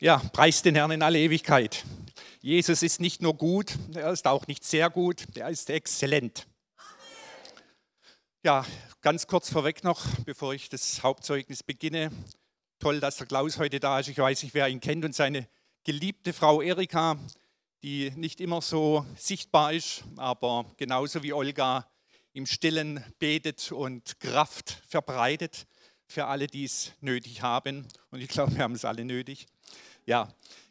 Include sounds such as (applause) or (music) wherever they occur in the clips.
Ja, preist den Herrn in alle Ewigkeit. Jesus ist nicht nur gut, er ist auch nicht sehr gut, er ist exzellent. Ja, ganz kurz vorweg noch, bevor ich das Hauptzeugnis beginne. Toll, dass der Klaus heute da ist. Ich weiß nicht, wer ihn kennt und seine geliebte Frau Erika, die nicht immer so sichtbar ist, aber genauso wie Olga im Stillen betet und Kraft verbreitet für alle, die es nötig haben. Und ich glaube, wir haben es alle nötig. Ja,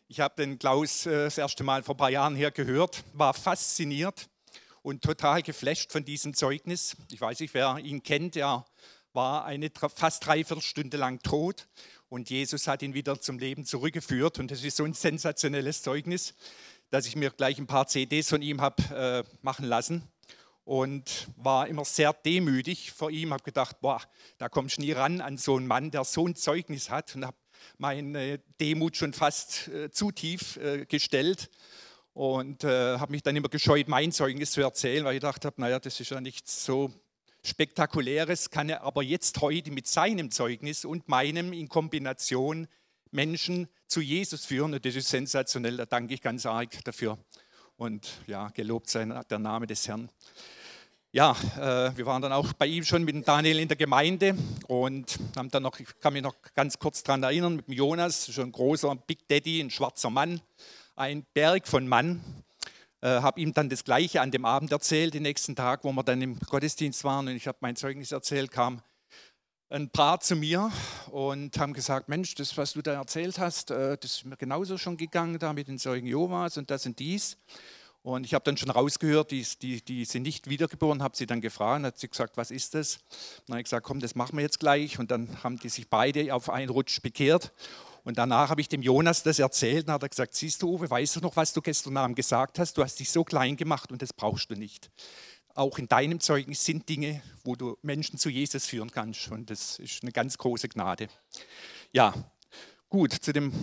ich habe den Klaus äh, das erste Mal vor ein paar Jahren hier gehört, war fasziniert und total geflasht von diesem Zeugnis. Ich weiß nicht, wer ihn kennt, er war eine fast dreiviertel Stunde lang tot und Jesus hat ihn wieder zum Leben zurückgeführt. Und das ist so ein sensationelles Zeugnis, dass ich mir gleich ein paar CDs von ihm habe äh, machen lassen und war immer sehr demütig vor ihm, habe gedacht, boah, da kommst du nie ran an so einen Mann, der so ein Zeugnis hat und habe meine Demut schon fast äh, zu tief äh, gestellt und äh, habe mich dann immer gescheut, mein Zeugnis zu erzählen, weil ich gedacht habe, naja, das ist ja nichts so Spektakuläres, kann er aber jetzt heute mit seinem Zeugnis und meinem in Kombination Menschen zu Jesus führen. Und das ist sensationell, da danke ich ganz arg dafür. Und ja, gelobt sei der Name des Herrn ja, äh, wir waren dann auch bei ihm schon mit Daniel in der Gemeinde und haben dann noch, ich kann mich noch ganz kurz daran erinnern, mit dem Jonas, schon ein großer Big Daddy, ein schwarzer Mann, ein Berg von Mann. Äh, habe ihm dann das Gleiche an dem Abend erzählt, den nächsten Tag, wo wir dann im Gottesdienst waren und ich habe mein Zeugnis erzählt, kam ein Paar zu mir und haben gesagt, Mensch, das, was du da erzählt hast, äh, das ist mir genauso schon gegangen, da mit den Zeugen Jehovas und das und dies. Und ich habe dann schon rausgehört, die, die, die sind nicht wiedergeboren, habe sie dann gefragt, hat sie gesagt, was ist das? dann habe ich gesagt, komm, das machen wir jetzt gleich. Und dann haben die sich beide auf einen Rutsch bekehrt. Und danach habe ich dem Jonas das erzählt und hat er gesagt, siehst du, Uwe, weißt du noch, was du gestern Abend gesagt hast? Du hast dich so klein gemacht und das brauchst du nicht. Auch in deinem Zeugnis sind Dinge, wo du Menschen zu Jesus führen kannst. Und das ist eine ganz große Gnade. Ja, gut, zu dem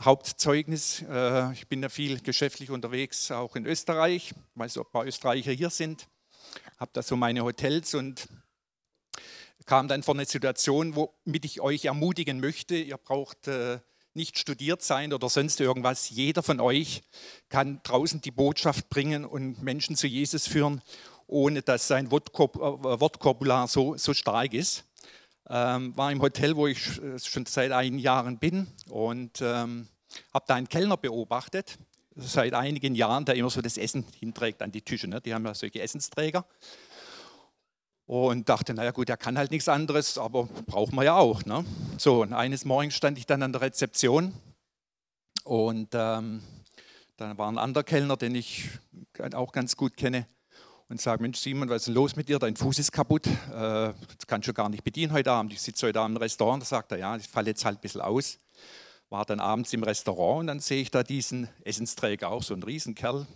Hauptzeugnis. Äh, ich bin ja viel geschäftlich unterwegs, auch in Österreich. Ich weiß, ob ein paar Österreicher hier sind. Habe da so meine Hotels und kam dann vor eine Situation, womit ich euch ermutigen möchte. Ihr braucht äh, nicht studiert sein oder sonst irgendwas. Jeder von euch kann draußen die Botschaft bringen und Menschen zu Jesus führen, ohne dass sein Wortkorpular äh, so, so stark ist ähm, war im Hotel, wo ich äh, schon seit einigen Jahren bin und ähm, habe da einen Kellner beobachtet, seit einigen Jahren, der immer so das Essen hinträgt an die Tische. Ne? Die haben ja solche Essensträger. Und dachte, naja gut, der kann halt nichts anderes, aber brauchen wir ja auch. Ne? So, und eines Morgens stand ich dann an der Rezeption und ähm, dann war ein anderer Kellner, den ich auch ganz gut kenne und sage, Mensch Simon, was ist denn los mit dir? Dein Fuß ist kaputt, äh, das kannst du gar nicht bedienen heute Abend. Ich sitze heute Abend im Restaurant, da sagt er, ja, ich falle jetzt halt ein bisschen aus. War dann abends im Restaurant und dann sehe ich da diesen Essensträger, auch so ein Riesenkerl,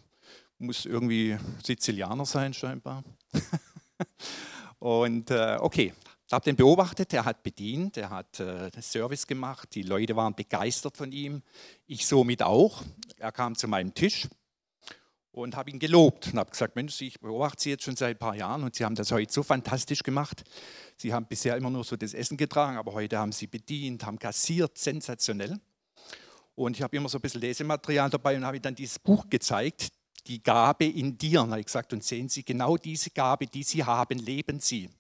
muss irgendwie Sizilianer sein scheinbar. (laughs) und äh, okay, ich habe den beobachtet, er hat bedient, er hat äh, Service gemacht, die Leute waren begeistert von ihm, ich somit auch. Er kam zu meinem Tisch und habe ihn gelobt und habe gesagt, Mensch, ich beobachte Sie jetzt schon seit ein paar Jahren und Sie haben das heute so fantastisch gemacht. Sie haben bisher immer nur so das Essen getragen, aber heute haben Sie bedient, haben kassiert, sensationell. Und ich habe immer so ein bisschen Lesematerial dabei und habe ihm dann dieses Buch gezeigt, die Gabe in dir. Und habe gesagt, und sehen Sie genau diese Gabe, die Sie haben, leben Sie.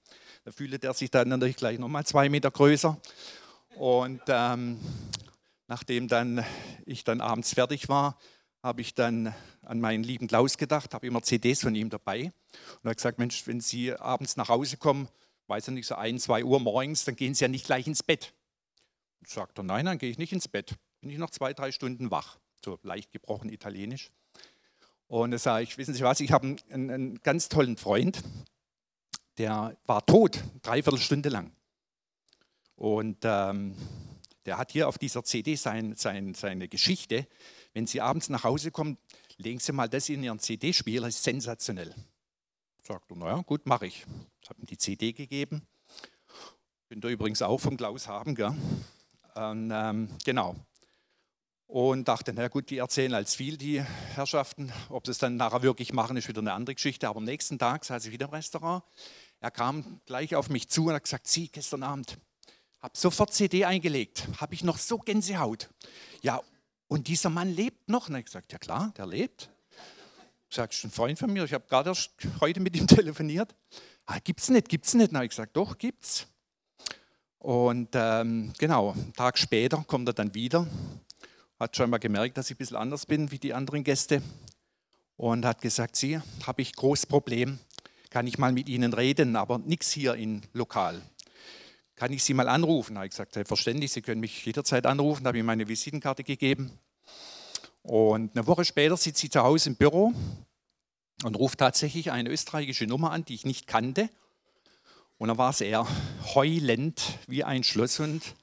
Da fühlte er sich dann natürlich gleich nochmal zwei Meter größer. Und ähm, nachdem dann ich dann abends fertig war, habe ich dann an meinen lieben Klaus gedacht, habe immer CDs von ihm dabei und habe gesagt, Mensch, wenn Sie abends nach Hause kommen, weiß er nicht, so ein, zwei Uhr morgens, dann gehen Sie ja nicht gleich ins Bett. Und sagt er, nein, dann gehe ich nicht ins Bett. Bin ich noch zwei, drei Stunden wach. So leicht gebrochen Italienisch. Und da sage ich, wissen Sie was, ich habe einen, einen, ganz tollen Freund, der war tot, dreiviertel Stunde lang. Und ähm, der hat hier auf dieser CD sein, sein, seine Geschichte wenn Sie abends nach Hause kommen, legen Sie mal das in Ihren CD-Spieler, ist sensationell. Sagt er, naja, gut, mache ich. Ich habe ihm die CD gegeben. Könnt ihr übrigens auch vom Klaus haben, gell? Und, ähm, genau. Und dachte, na gut, die erzählen als viel, die Herrschaften. Ob sie es dann nachher wirklich machen, ist wieder eine andere Geschichte. Aber am nächsten Tag saß ich wieder im Restaurant. Er kam gleich auf mich zu und hat gesagt, Sie, gestern Abend, habe sofort CD eingelegt, habe ich noch so Gänsehaut. Ja, und dieser Mann lebt noch. Und ich gesagt, ja klar, der lebt. Sagst du, ein Freund von mir, ich habe gerade erst heute mit ihm (laughs) telefoniert. Ah, gibt's nicht, gibt's nicht. Na, ich gesagt, doch, gibt's. Und ähm, genau, einen Tag später kommt er dann wieder, hat schon mal gemerkt, dass ich ein bisschen anders bin wie die anderen Gäste und hat gesagt, Sie, habe ich großes Problem, kann ich mal mit Ihnen reden, aber nichts hier in Lokal. Kann ich Sie mal anrufen? Da habe ich gesagt, selbstverständlich, Sie können mich jederzeit anrufen. Da habe ich meine Visitenkarte gegeben. Und eine Woche später sitzt sie zu Hause im Büro und ruft tatsächlich eine österreichische Nummer an, die ich nicht kannte. Und dann war es eher heulend wie ein Schlosshund.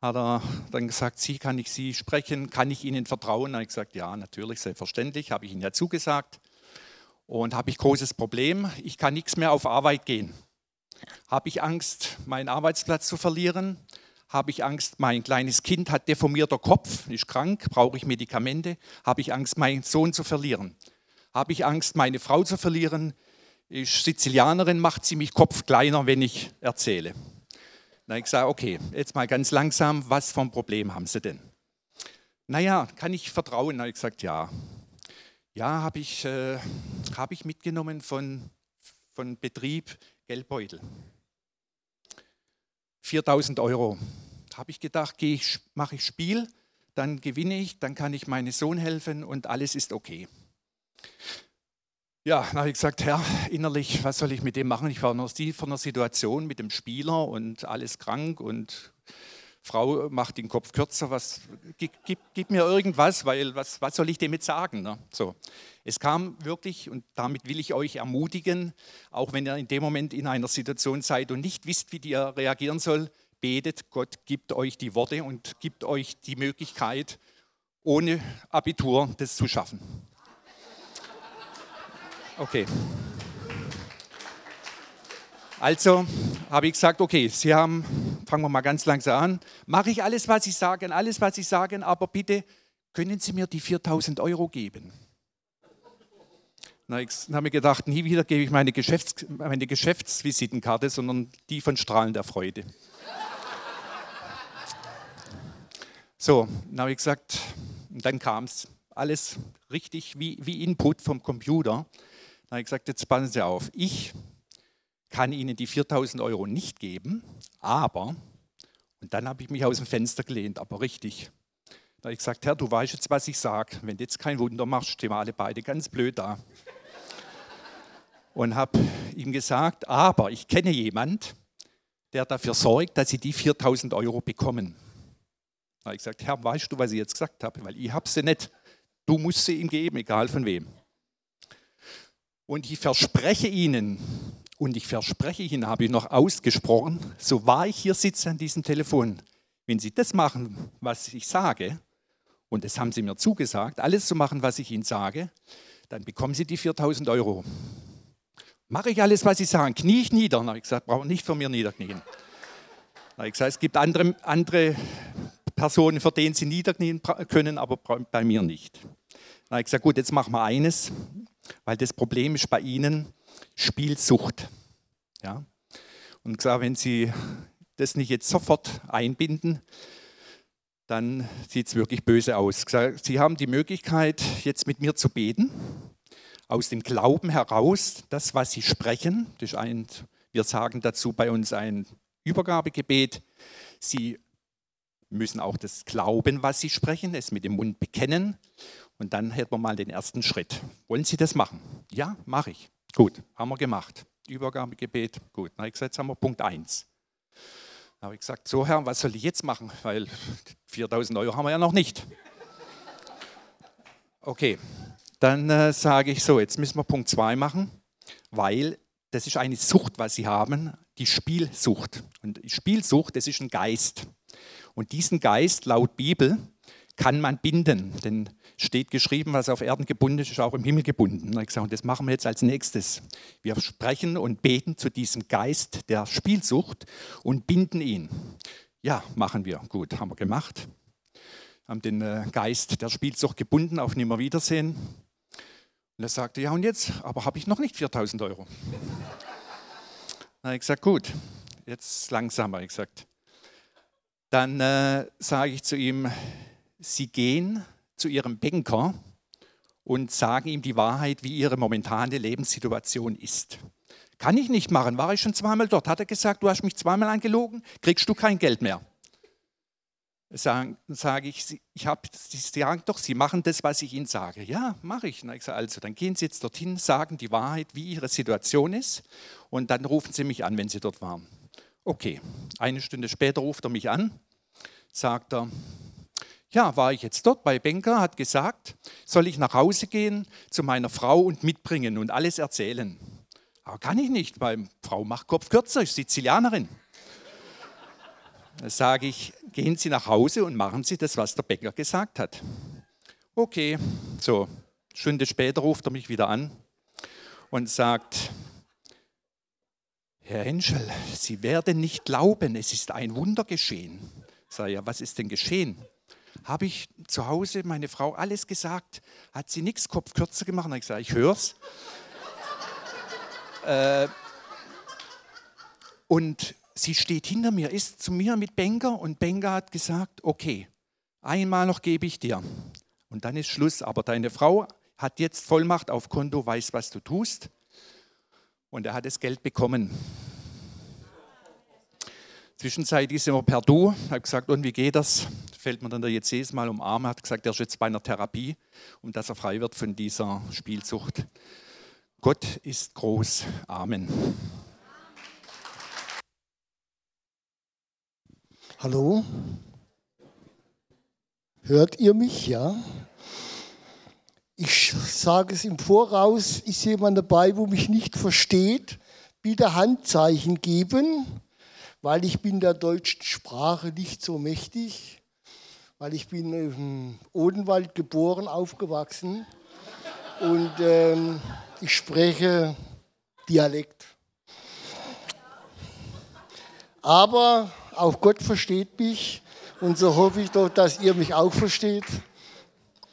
Hat er dann gesagt, Sie, kann ich Sie sprechen? Kann ich Ihnen vertrauen? Dann habe ich gesagt, ja, natürlich, selbstverständlich, habe ich Ihnen ja zugesagt. Und habe ich großes Problem, ich kann nichts mehr auf Arbeit gehen. Habe ich Angst, meinen Arbeitsplatz zu verlieren? Habe ich Angst, mein kleines Kind hat deformierter Kopf, ist krank, brauche ich Medikamente? Habe ich Angst, meinen Sohn zu verlieren? Habe ich Angst, meine Frau zu verlieren? Ist Sizilianerin, macht sie mich Kopf kleiner, wenn ich erzähle. Habe ich gesagt, okay, jetzt mal ganz langsam, was ein Problem haben Sie denn? Naja, kann ich vertrauen? Habe ich gesagt, ja. Ja, habe ich, äh, hab ich mitgenommen von, von Betrieb Geldbeutel. 4000 Euro. Habe ich gedacht, ich, mache ich Spiel, dann gewinne ich, dann kann ich meinem Sohn helfen und alles ist okay. Ja, dann habe ich gesagt, Herr, innerlich, was soll ich mit dem machen? Ich war noch von einer Situation mit dem Spieler und alles krank und Frau macht den Kopf kürzer, was, gib, gib, gib mir irgendwas, weil was, was soll ich jetzt sagen? Ne? So. Es kam wirklich, und damit will ich euch ermutigen, auch wenn ihr in dem Moment in einer Situation seid und nicht wisst, wie ihr reagieren soll, betet, Gott gibt euch die Worte und gibt euch die Möglichkeit, ohne Abitur das zu schaffen. Okay. Also habe ich gesagt, okay, Sie haben, fangen wir mal ganz langsam an, mache ich alles, was Sie sagen, alles, was Sie sagen, aber bitte können Sie mir die 4000 Euro geben? Dann habe ich gedacht, nie wieder gebe ich meine, Geschäfts-, meine Geschäftsvisitenkarte, sondern die von Strahlen der Freude. So, dann habe ich gesagt, dann kam es, alles richtig wie, wie Input vom Computer. Dann habe ich gesagt, jetzt passen Sie auf, ich kann Ihnen die 4000 Euro nicht geben, aber, und dann habe ich mich aus dem Fenster gelehnt, aber richtig. Da habe ich gesagt, Herr, du weißt jetzt, was ich sage. Wenn du jetzt kein Wunder machst, stehen wir alle beide ganz blöd da. Und habe ihm gesagt, aber ich kenne jemand, der dafür sorgt, dass Sie die 4000 Euro bekommen. Da habe ich gesagt, Herr, weißt du, was ich jetzt gesagt habe? Weil ich habe sie nicht. Du musst sie ihm geben, egal von wem. Und ich verspreche Ihnen, und ich verspreche Ihnen, habe ich noch ausgesprochen, so wahr ich hier sitze an diesem Telefon, wenn Sie das machen, was ich sage, und das haben Sie mir zugesagt, alles zu machen, was ich Ihnen sage, dann bekommen Sie die 4000 Euro. Mache ich alles, was Sie sagen, knie ich nieder. Dann habe ich gesagt, brauche nicht von mir niederknien. Dann habe ich gesagt, es gibt andere, andere Personen, für denen Sie niederknien können, aber bei mir nicht. Dann habe ich gesagt, gut, jetzt machen wir eines, weil das Problem ist bei Ihnen, Spielsucht. Ja? Und gesagt, wenn Sie das nicht jetzt sofort einbinden, dann sieht es wirklich böse aus. Sie haben die Möglichkeit, jetzt mit mir zu beten, aus dem Glauben heraus, das, was Sie sprechen, das ist ein, wir sagen dazu bei uns ein Übergabegebet, Sie müssen auch das Glauben, was Sie sprechen, es mit dem Mund bekennen und dann hätten wir mal den ersten Schritt. Wollen Sie das machen? Ja, mache ich. Gut, haben wir gemacht. Übergabegebet, gut. Na, ich gesagt, jetzt haben wir Punkt 1. Da habe ich gesagt, so Herr, was soll ich jetzt machen? Weil 4000 Euro haben wir ja noch nicht. Okay, dann äh, sage ich so, jetzt müssen wir Punkt 2 machen, weil das ist eine Sucht, was Sie haben, die Spielsucht. Und Spielsucht, das ist ein Geist. Und diesen Geist, laut Bibel, kann man binden. Denn steht geschrieben, was auf Erden gebunden ist, ist auch im Himmel gebunden. Und ich sage, das machen wir jetzt als nächstes. Wir sprechen und beten zu diesem Geist der Spielsucht und binden ihn. Ja, machen wir. Gut, haben wir gemacht. Haben den äh, Geist der Spielsucht gebunden auf Nimmerwiedersehen. Und er sagte, ja und jetzt? Aber habe ich noch nicht 4000 Euro. Dann habe ich gesagt, gut, jetzt langsamer. Ich gesagt. Dann äh, sage ich zu ihm, Sie gehen zu ihrem Banker und sagen ihm die Wahrheit, wie ihre momentane Lebenssituation ist. Kann ich nicht machen, war ich schon zweimal dort. Hat er gesagt, du hast mich zweimal angelogen, kriegst du kein Geld mehr. Sage ich, ich habe, Sie sagen doch, Sie machen das, was ich Ihnen sage. Ja, mache ich. ich sage, also, dann gehen Sie jetzt dorthin, sagen die Wahrheit, wie Ihre Situation ist und dann rufen Sie mich an, wenn Sie dort waren. Okay, eine Stunde später ruft er mich an, sagt er, ja, war ich jetzt dort bei Benker, hat gesagt, soll ich nach Hause gehen zu meiner Frau und mitbringen und alles erzählen. Aber kann ich nicht, weil Frau macht Kopf kürzer, ist Sizilianerin. Da sage ich, gehen Sie nach Hause und machen Sie das, was der Bäcker gesagt hat. Okay, so, eine Stunde später ruft er mich wieder an und sagt, Herr Henschel, Sie werden nicht glauben, es ist ein Wunder geschehen. Ich sage, ja, was ist denn geschehen? Habe ich zu Hause meine Frau alles gesagt? Hat sie nichts Kopf kürzer gemacht? Und ich sage, ich höre es. (laughs) Äh, und sie steht hinter mir, ist zu mir mit Benker und Benker hat gesagt, okay, einmal noch gebe ich dir. Und dann ist Schluss. Aber deine Frau hat jetzt Vollmacht auf Konto, weiß, was du tust. Und er hat das Geld bekommen. Zwischenzeitlich sind wir per Du. Habe gesagt, und wie geht das? Fällt mir dann der jetzt jedes Mal umarmen. Hat gesagt, er ist jetzt bei einer Therapie, um dass er frei wird von dieser Spielsucht. Gott ist groß. Amen. Hallo? Hört ihr mich? Ja? Ich sage es im Voraus, ist jemand dabei, wo mich nicht versteht, bitte Handzeichen geben, weil ich bin der deutschen Sprache nicht so mächtig, weil ich bin im Odenwald geboren, aufgewachsen. Und ähm, ich spreche Dialekt. Aber auch Gott versteht mich. Und so hoffe ich doch, dass ihr mich auch versteht.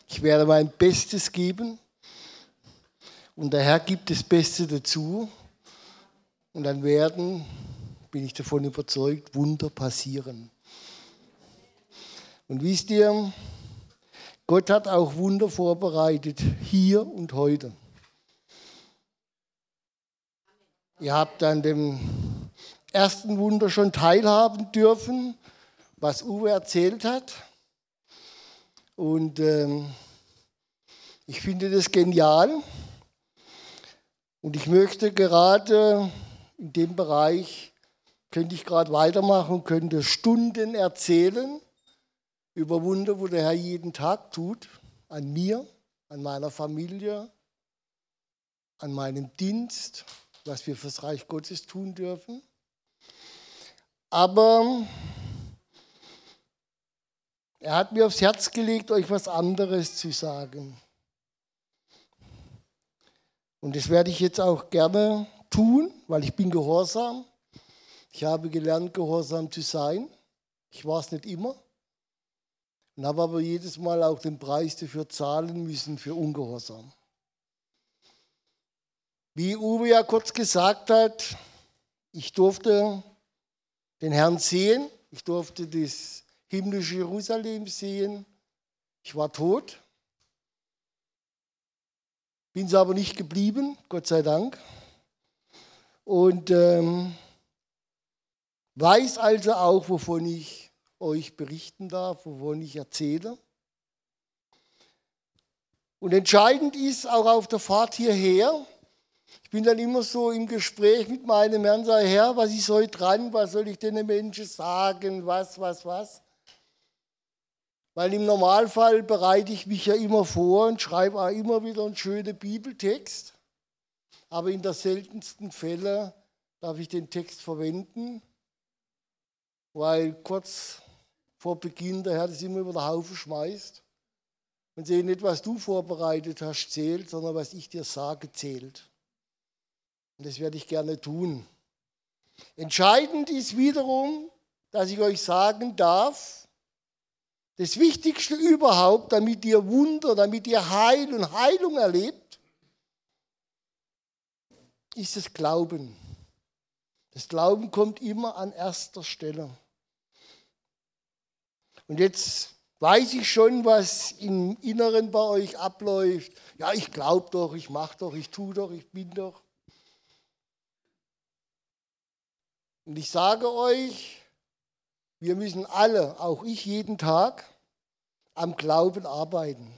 Ich werde mein Bestes geben. Und der Herr gibt das Beste dazu. Und dann werden, bin ich davon überzeugt, Wunder passieren. Und wisst ihr, Gott hat auch Wunder vorbereitet, hier und heute. Ihr habt an dem ersten Wunder schon teilhaben dürfen, was Uwe erzählt hat. Und ähm, ich finde das genial. Und ich möchte gerade in dem Bereich, könnte ich gerade weitermachen, könnte Stunden erzählen über Wunder, wo der Herr jeden Tag tut, an mir, an meiner Familie, an meinem Dienst, was wir fürs Reich Gottes tun dürfen. Aber er hat mir aufs Herz gelegt, euch was anderes zu sagen. Und das werde ich jetzt auch gerne tun, weil ich bin gehorsam. Ich habe gelernt, gehorsam zu sein. Ich war es nicht immer. Und habe aber jedes Mal auch den Preis dafür zahlen müssen für Ungehorsam. Wie Uwe ja kurz gesagt hat, ich durfte den Herrn sehen, ich durfte das himmlische Jerusalem sehen. Ich war tot, bin es aber nicht geblieben, Gott sei Dank. Und ähm, weiß also auch, wovon ich euch berichten darf, wovon ich erzähle. Und entscheidend ist auch auf der Fahrt hierher, ich bin dann immer so im Gespräch mit meinem Herrn, sage, Herr, was ist heute dran, was soll ich den Menschen sagen, was, was, was. Weil im Normalfall bereite ich mich ja immer vor und schreibe auch immer wieder einen schönen Bibeltext. Aber in der seltensten Fälle darf ich den Text verwenden, weil kurz vor Beginn der Herr das immer über den Haufen schmeißt und sehe nicht, was du vorbereitet hast, zählt, sondern was ich dir sage, zählt. Und das werde ich gerne tun. Entscheidend ist wiederum, dass ich euch sagen darf, das Wichtigste überhaupt, damit ihr Wunder, damit ihr Heil und Heilung erlebt, ist das Glauben. Das Glauben kommt immer an erster Stelle. Und jetzt weiß ich schon, was im Inneren bei euch abläuft. Ja, ich glaube doch, ich mache doch, ich tue doch, ich bin doch. Und ich sage euch, wir müssen alle, auch ich jeden Tag, am Glauben arbeiten.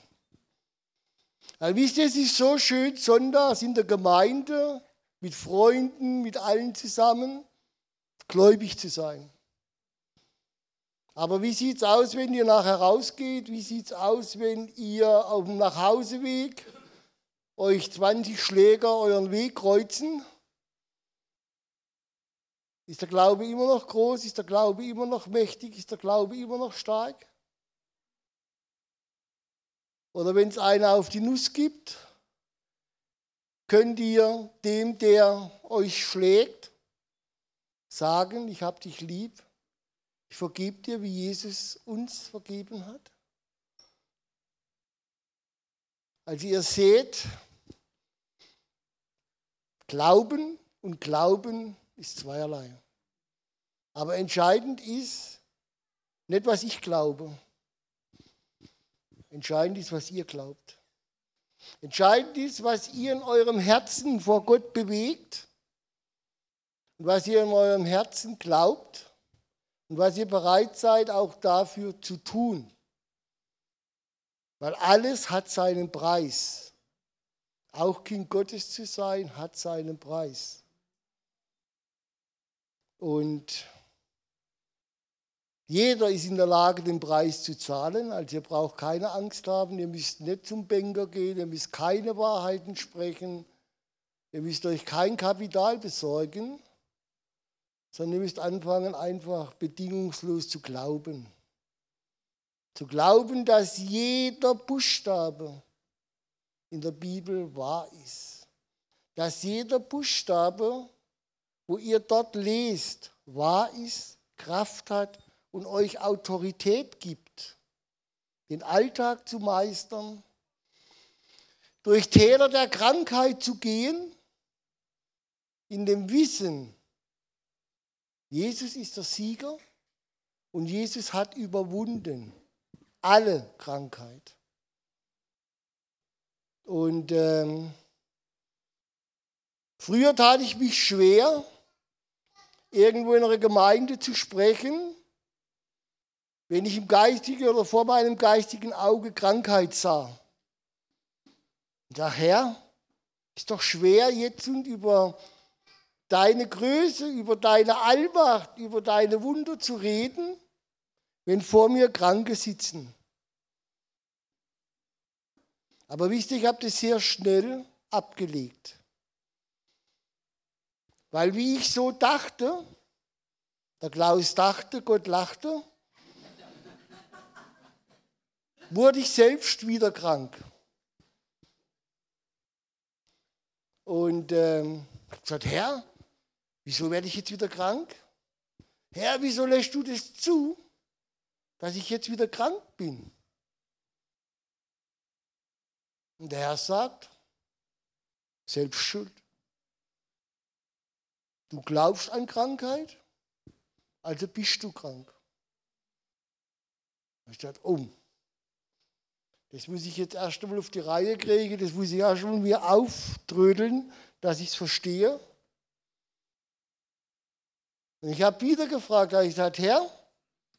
Weil wisst ihr, es ist so schön, sonntags in der Gemeinde, mit Freunden, mit allen zusammen, gläubig zu sein. Aber wie sieht es aus, wenn ihr nachher rausgeht? Wie sieht es aus, wenn ihr auf dem Nachhauseweg euch 20 Schläger euren Weg kreuzen? Ist der Glaube immer noch groß? Ist der Glaube immer noch mächtig? Ist der Glaube immer noch stark? Oder wenn es einer auf die Nuss gibt, könnt ihr dem, der euch schlägt, sagen, ich habe dich lieb, ich vergebe dir, wie Jesus uns vergeben hat? Also ihr seht, Glauben und Glauben ist zweierlei. Aber entscheidend ist nicht, was ich glaube. Entscheidend ist, was ihr glaubt. Entscheidend ist, was ihr in eurem Herzen vor Gott bewegt und was ihr in eurem Herzen glaubt und was ihr bereit seid, auch dafür zu tun. Weil alles hat seinen Preis. Auch Kind Gottes zu sein, hat seinen Preis. Und jeder ist in der Lage, den Preis zu zahlen. Also ihr braucht keine Angst haben, ihr müsst nicht zum Banker gehen, ihr müsst keine Wahrheiten sprechen, ihr müsst euch kein Kapital besorgen sondern ihr müsst anfangen, einfach bedingungslos zu glauben. Zu glauben, dass jeder Buchstabe in der Bibel wahr ist. Dass jeder Buchstabe, wo ihr dort lest, wahr ist, Kraft hat und euch Autorität gibt, den Alltag zu meistern, durch Täler der Krankheit zu gehen, in dem Wissen, Jesus ist der Sieger und Jesus hat überwunden alle Krankheit. Und ähm, früher tat ich mich schwer, irgendwo in einer Gemeinde zu sprechen, wenn ich im geistigen oder vor meinem geistigen Auge Krankheit sah. Daher ist doch schwer jetzt und über deine Größe, über deine Allmacht, über deine Wunder zu reden, wenn vor mir Kranke sitzen. Aber wisst ihr, ich habe das sehr schnell abgelegt. Weil wie ich so dachte, der Klaus dachte, Gott lachte, wurde ich selbst wieder krank. Und ähm, ich habe gesagt, Herr, Wieso werde ich jetzt wieder krank? Herr, wieso lässt du das zu, dass ich jetzt wieder krank bin? Und der Herr sagt, selbst schuld. Du glaubst an Krankheit, also bist du krank. Ich dachte, oh, das muss ich jetzt erst einmal auf die Reihe kriegen, das muss ich erst einmal mir auftrödeln, dass ich es verstehe. Und ich habe wieder gefragt, ich gesagt, Herr,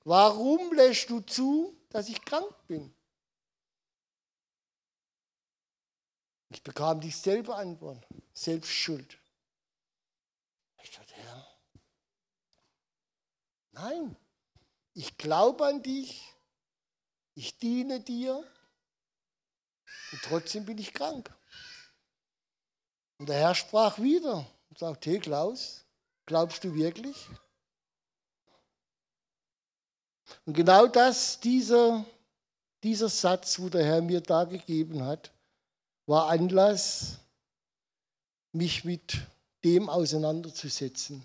warum lässt du zu, dass ich krank bin? Ich bekam dieselbe Antwort, selbst schuld. Ich dachte, Herr, nein, ich glaube an dich, ich diene dir und trotzdem bin ich krank. Und der Herr sprach wieder und sagte, hey Klaus, Glaubst du wirklich? Und genau das, dieser, dieser Satz, wo der Herr mir da gegeben hat, war Anlass, mich mit dem auseinanderzusetzen.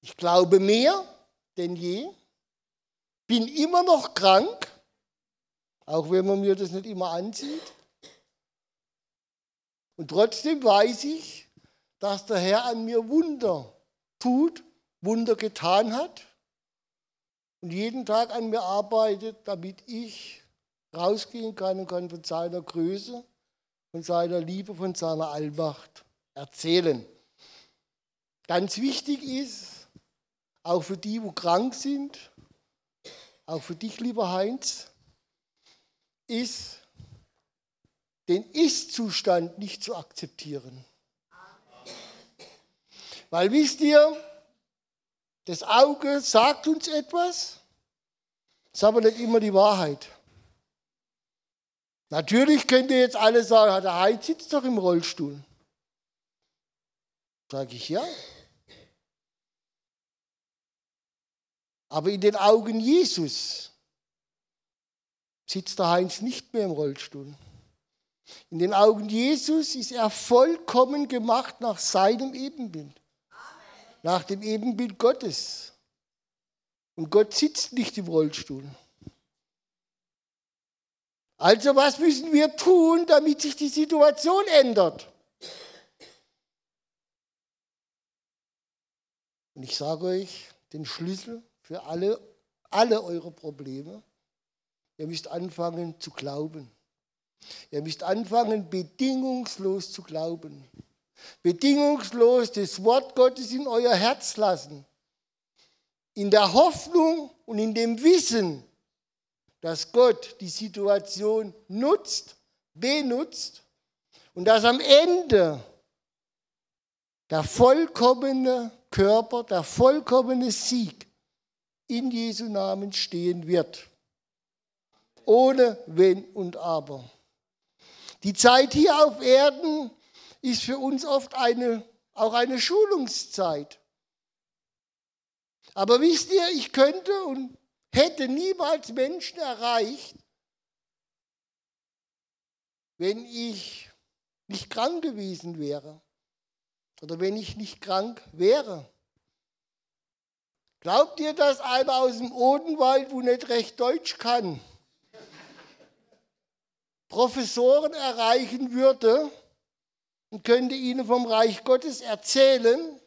Ich glaube mehr denn je, bin immer noch krank, auch wenn man mir das nicht immer ansieht. Und trotzdem weiß ich, dass der Herr an mir Wunder tut, Wunder getan hat und jeden Tag an mir arbeitet, damit ich rausgehen kann und kann von seiner Größe, von seiner Liebe, von seiner Allmacht erzählen. Ganz wichtig ist, auch für die, wo krank sind, auch für dich, lieber Heinz, ist, den Ist-Zustand nicht zu akzeptieren. Weil wisst ihr, das Auge sagt uns etwas, ist aber nicht immer die Wahrheit. Natürlich könnt ihr jetzt alle sagen, der Heinz sitzt doch im Rollstuhl. Sage ich ja. Aber in den Augen Jesus sitzt der Heinz nicht mehr im Rollstuhl. In den Augen Jesus ist er vollkommen gemacht nach seinem Ebenbild. Nach dem Ebenbild Gottes. Und Gott sitzt nicht im Rollstuhl. Also was müssen wir tun, damit sich die Situation ändert? Und ich sage euch den Schlüssel für alle, alle eure Probleme. Ihr müsst anfangen zu glauben. Ihr müsst anfangen, bedingungslos zu glauben. Bedingungslos das Wort Gottes in euer Herz lassen. In der Hoffnung und in dem Wissen, dass Gott die Situation nutzt, benutzt und dass am Ende der vollkommene Körper, der vollkommene Sieg in Jesu Namen stehen wird. Ohne Wenn und Aber. Die Zeit hier auf Erden ist für uns oft eine, auch eine Schulungszeit. Aber wisst ihr, ich könnte und hätte niemals Menschen erreicht, wenn ich nicht krank gewesen wäre oder wenn ich nicht krank wäre. Glaubt ihr, dass einer aus dem Odenwald, wo nicht recht Deutsch kann, Professoren erreichen würde und könnte ihnen vom Reich Gottes erzählen,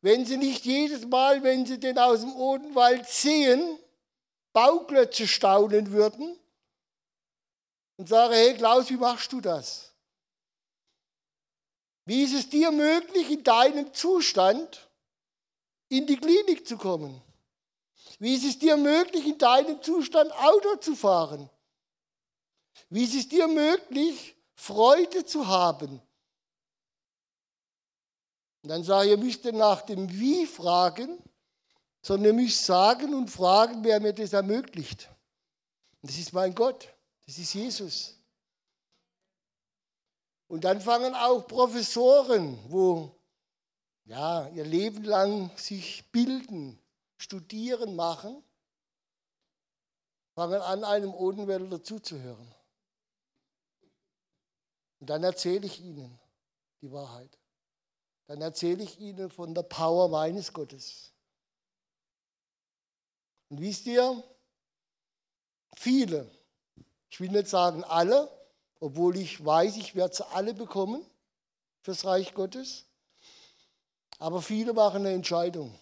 wenn sie nicht jedes Mal, wenn sie den aus dem Odenwald sehen, Bauklötze staunen würden und sagen, hey Klaus, wie machst du das? Wie ist es dir möglich, in deinem Zustand in die Klinik zu kommen? Wie ist es dir möglich, in deinem Zustand Auto zu fahren? Wie ist es dir möglich, Freude zu haben? Und dann sage ich, ihr müsst nach dem Wie fragen, sondern ihr müsst sagen und fragen, wer mir das ermöglicht. Und das ist mein Gott, das ist Jesus. Und dann fangen auch Professoren, wo ja, ihr Leben lang sich bilden, studieren, machen, fangen an, einem Odenwälder zuzuhören. Und dann erzähle ich ihnen die Wahrheit. Dann erzähle ich ihnen von der Power meines Gottes. Und wisst ihr, viele, ich will nicht sagen alle, obwohl ich weiß, ich werde sie alle bekommen fürs Reich Gottes, aber viele machen eine Entscheidung.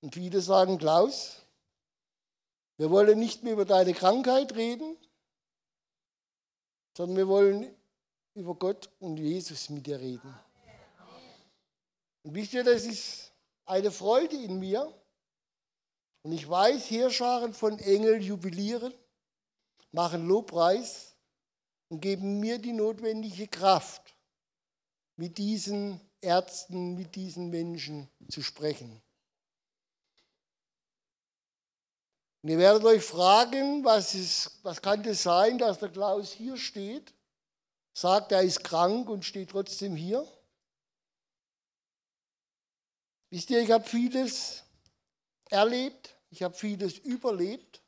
Und viele sagen, Klaus, wir wollen nicht mehr über deine Krankheit reden, sondern wir wollen über Gott und Jesus mit dir reden. Und wisst ihr, das ist eine Freude in mir. Und ich weiß, Heerscharen von Engeln jubilieren, machen Lobpreis und geben mir die notwendige Kraft, mit diesen Ärzten, mit diesen Menschen zu sprechen. Und ihr werdet euch fragen, was, ist, was kann das sein, dass der Klaus hier steht, sagt, er ist krank und steht trotzdem hier? Wisst ihr, ich habe vieles erlebt, ich habe vieles überlebt.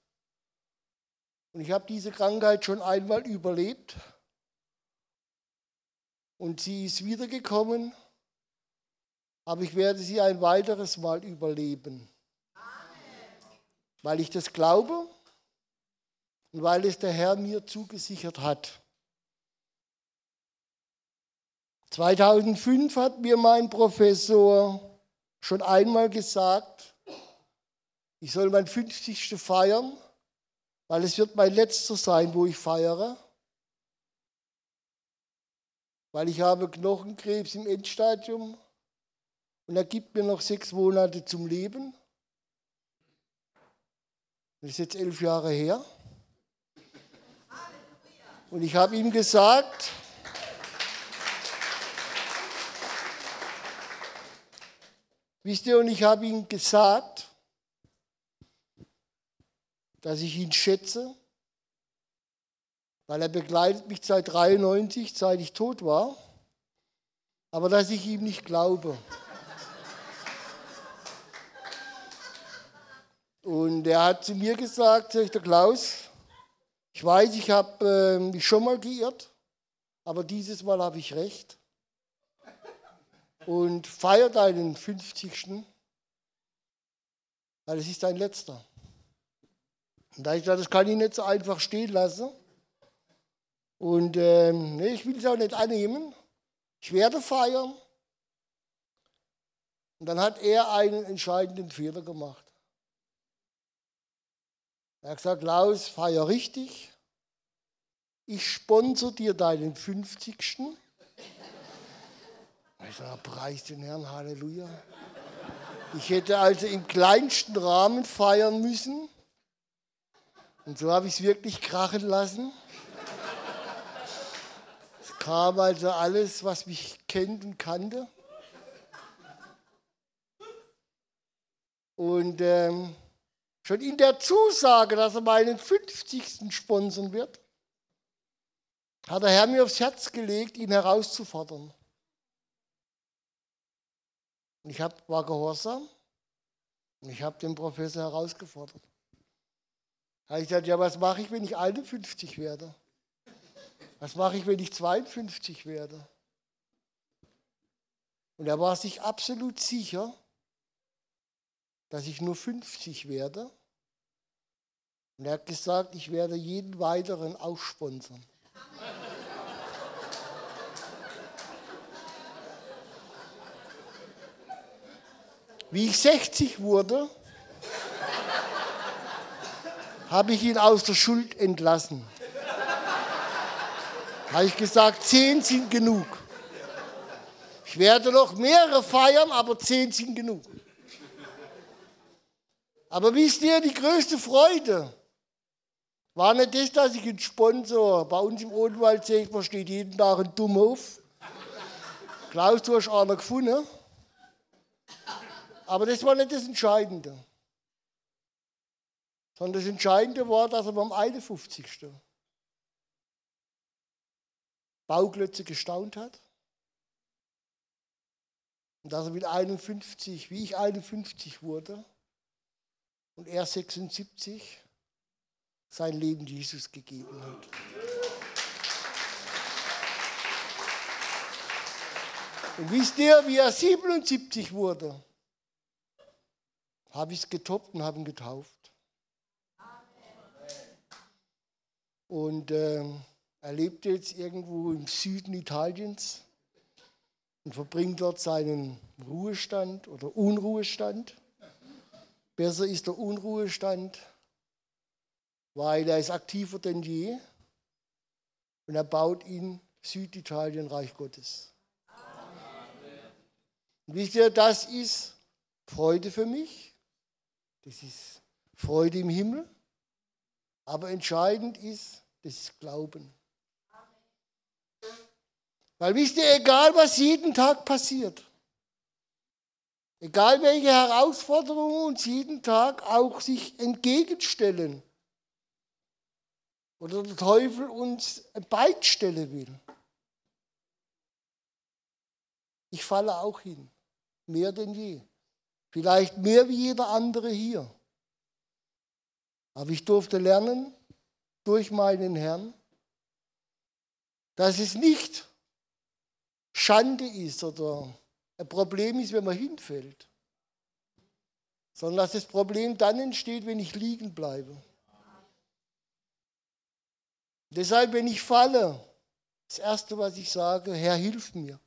Und ich habe diese Krankheit schon einmal überlebt. Und sie ist wiedergekommen, aber ich werde sie ein weiteres Mal überleben weil ich das glaube und weil es der Herr mir zugesichert hat. 2005 hat mir mein Professor schon einmal gesagt, ich soll mein 50. feiern, weil es wird mein letzter sein, wo ich feiere. Weil ich habe Knochenkrebs im Endstadium und er gibt mir noch sechs Monate zum Leben. Das ist jetzt elf Jahre her. Und ich habe ihm gesagt, wisst ihr, und ich habe ihm gesagt, dass ich ihn schätze, weil er begleitet mich seit 93, seit ich tot war, aber dass ich ihm nicht glaube. Und er hat zu mir gesagt, der Klaus, ich weiß, ich habe äh, mich schon mal geirrt, aber dieses Mal habe ich recht. Und feier deinen 50. Weil es ist dein letzter. Und da ich gesagt, das kann ich nicht so einfach stehen lassen. Und ähm, nee, ich will es auch nicht annehmen. Ich werde feiern. Und dann hat er einen entscheidenden Fehler gemacht. Er hat gesagt, Klaus, feier richtig. Ich sponsor dir deinen 50. Ich sage, preis den Herrn, Halleluja. Ich hätte also im kleinsten Rahmen feiern müssen. Und so habe ich es wirklich krachen lassen. Es kam also alles, was mich kennt und kannte. Und ähm, schon in der Zusage, dass er meinen 50. sponsern wird, hat der Herr mir aufs Herz gelegt, ihn herauszufordern. Und ich hab, war gehorsam und ich habe den Professor herausgefordert. Da habe ich gesagt, ja, was mache ich, wenn ich 51 werde? Was mache ich, wenn ich 52 werde? Und er war sich absolut sicher, dass ich nur 50 werde. Und er hat gesagt, ich werde jeden weiteren auch sponsern. Wie ich 60 wurde, habe ich ihn aus der Schuld entlassen. Habe ich gesagt, zehn sind genug. Ich werde noch mehrere feiern, aber zehn sind genug. Aber wisst ihr, die größte Freude war nicht das, dass ich einen Sponsor bei uns im Odenwald sehe, man steht jeden Tag ein Dummhof. Klaus, du hast einer gefunden. Aber das war nicht das Entscheidende. Sondern das Entscheidende war, dass er beim 51. Bauklötze gestaunt hat. Und dass er mit 51, wie ich 51 wurde, und er 76 sein Leben Jesus gegeben hat. Und wisst ihr, wie er 77 wurde, habe ich es getoppt und habe ihn getauft. Und äh, er lebt jetzt irgendwo im Süden Italiens und verbringt dort seinen Ruhestand oder Unruhestand. Besser ist der Unruhestand, weil er ist aktiver denn je und er baut in Süditalien Reich Gottes. Und wisst ihr, das ist Freude für mich, das ist Freude im Himmel, aber entscheidend ist, das ist Glauben. Weil wisst ihr, egal was jeden Tag passiert, Egal welche Herausforderungen uns jeden Tag auch sich entgegenstellen oder der Teufel uns ein Bein stellen will. Ich falle auch hin, mehr denn je. Vielleicht mehr wie jeder andere hier. Aber ich durfte lernen durch meinen Herrn, dass es nicht Schande ist oder ein Problem ist, wenn man hinfällt, sondern dass das Problem dann entsteht, wenn ich liegen bleibe. Deshalb, wenn ich falle, das Erste, was ich sage, Herr, hilf mir.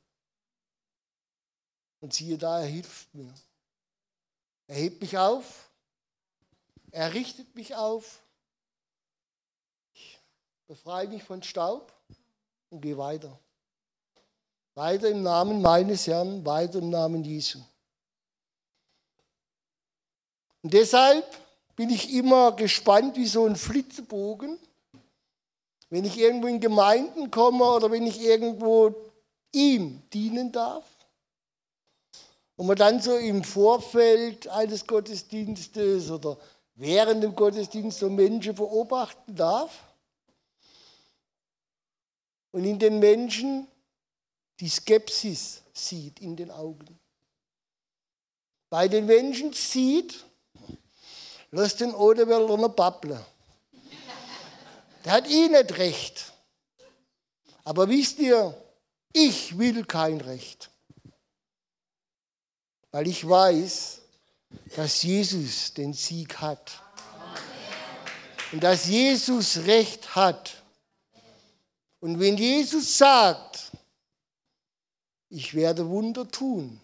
Und siehe da, er hilft mir. Er hebt mich auf, er richtet mich auf, ich befreie mich von Staub und gehe weiter. Weiter im Namen meines Herrn, weiter im Namen Jesu. Und deshalb bin ich immer gespannt wie so ein Flitzebogen, wenn ich irgendwo in Gemeinden komme oder wenn ich irgendwo ihm dienen darf. Und man dann so im Vorfeld eines Gottesdienstes oder während dem Gottesdienst so Menschen beobachten darf. Und in den Menschen die Skepsis sieht in den Augen. Bei den Menschen sieht, lass den Odewälder noch babbeln. Der hat eh nicht recht. Aber wisst ihr, ich will kein Recht. Weil ich weiß, dass Jesus den Sieg hat. Und dass Jesus Recht hat. Und wenn Jesus sagt, ich werde Wunder tun,